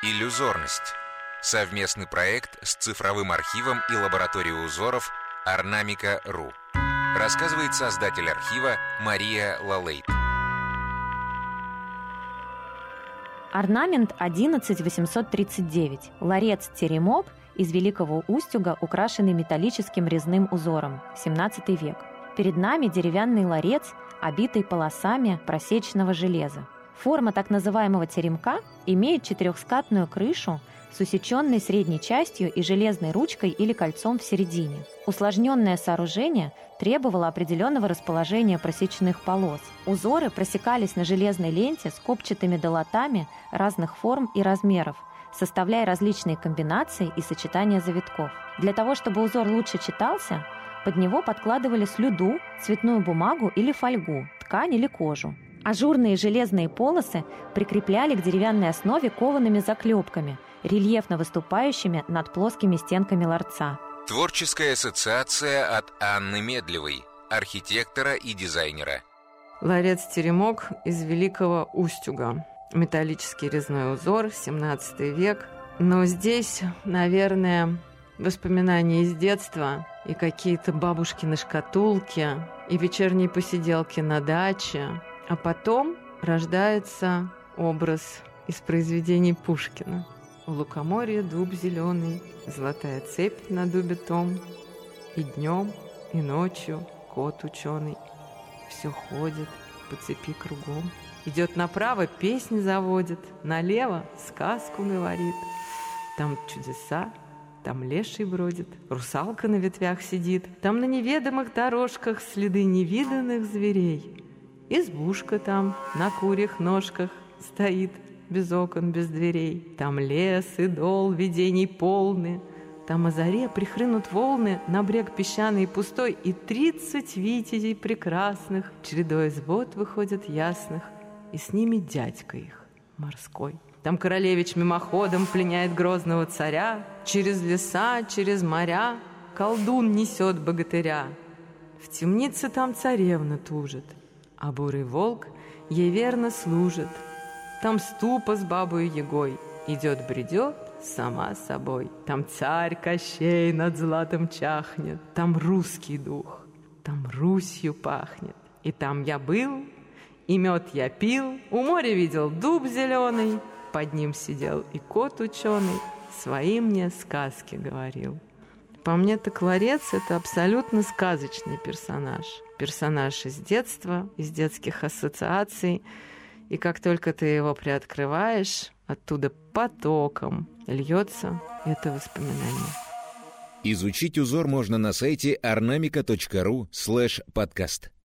Иллюзорность. Совместный проект с цифровым архивом и лабораторией узоров Орнамика.ру. Рассказывает создатель архива Мария Лалейт. Орнамент 11839. Ларец Теремок из Великого Устюга, украшенный металлическим резным узором. 17 век. Перед нами деревянный ларец, обитый полосами просеченного железа. Форма так называемого теремка имеет четырехскатную крышу с усеченной средней частью и железной ручкой или кольцом в середине. Усложненное сооружение требовало определенного расположения просеченных полос. Узоры просекались на железной ленте с копчатыми долотами разных форм и размеров, составляя различные комбинации и сочетания завитков. Для того, чтобы узор лучше читался, под него подкладывали слюду, цветную бумагу или фольгу, ткань или кожу. Ажурные железные полосы прикрепляли к деревянной основе коваными заклепками, рельефно выступающими над плоскими стенками ларца. Творческая ассоциация от Анны Медлевой, архитектора и дизайнера. Ларец-теремок из Великого Устюга. Металлический резной узор, 17 век. Но здесь, наверное, воспоминания из детства и какие-то бабушкины шкатулки, и вечерние посиделки на даче, а потом рождается образ из произведений Пушкина. У лукоморья дуб зеленый, золотая цепь на дубе том, и днем, и ночью кот ученый все ходит по цепи кругом. Идет направо, песни заводит, налево сказку говорит. Там чудеса, там леший бродит, русалка на ветвях сидит, там на неведомых дорожках следы невиданных зверей. Избушка там на курьих ножках стоит, без окон, без дверей. Там лес и дол, видений полны. Там о заре прихрынут волны на брег песчаный и пустой, и тридцать витязей прекрасных чередой из вод выходят ясных, и с ними дядька их морской. Там королевич мимоходом пленяет грозного царя, через леса, через моря колдун несет богатыря. В темнице там царевна тужит, а бурый волк ей верно служит. Там ступа с бабой Егой идет-бредет сама собой. Там царь Кощей над златом чахнет, там русский дух, там Русью пахнет. И там я был, и мед я пил, у моря видел дуб зеленый, под ним сидел и кот ученый, свои мне сказки говорил. По мне, так ларец – это абсолютно сказочный персонаж. Персонаж из детства, из детских ассоциаций. И как только ты его приоткрываешь, оттуда потоком льется это воспоминание. Изучить узор можно на сайте ornamica.ru слэш подкаст.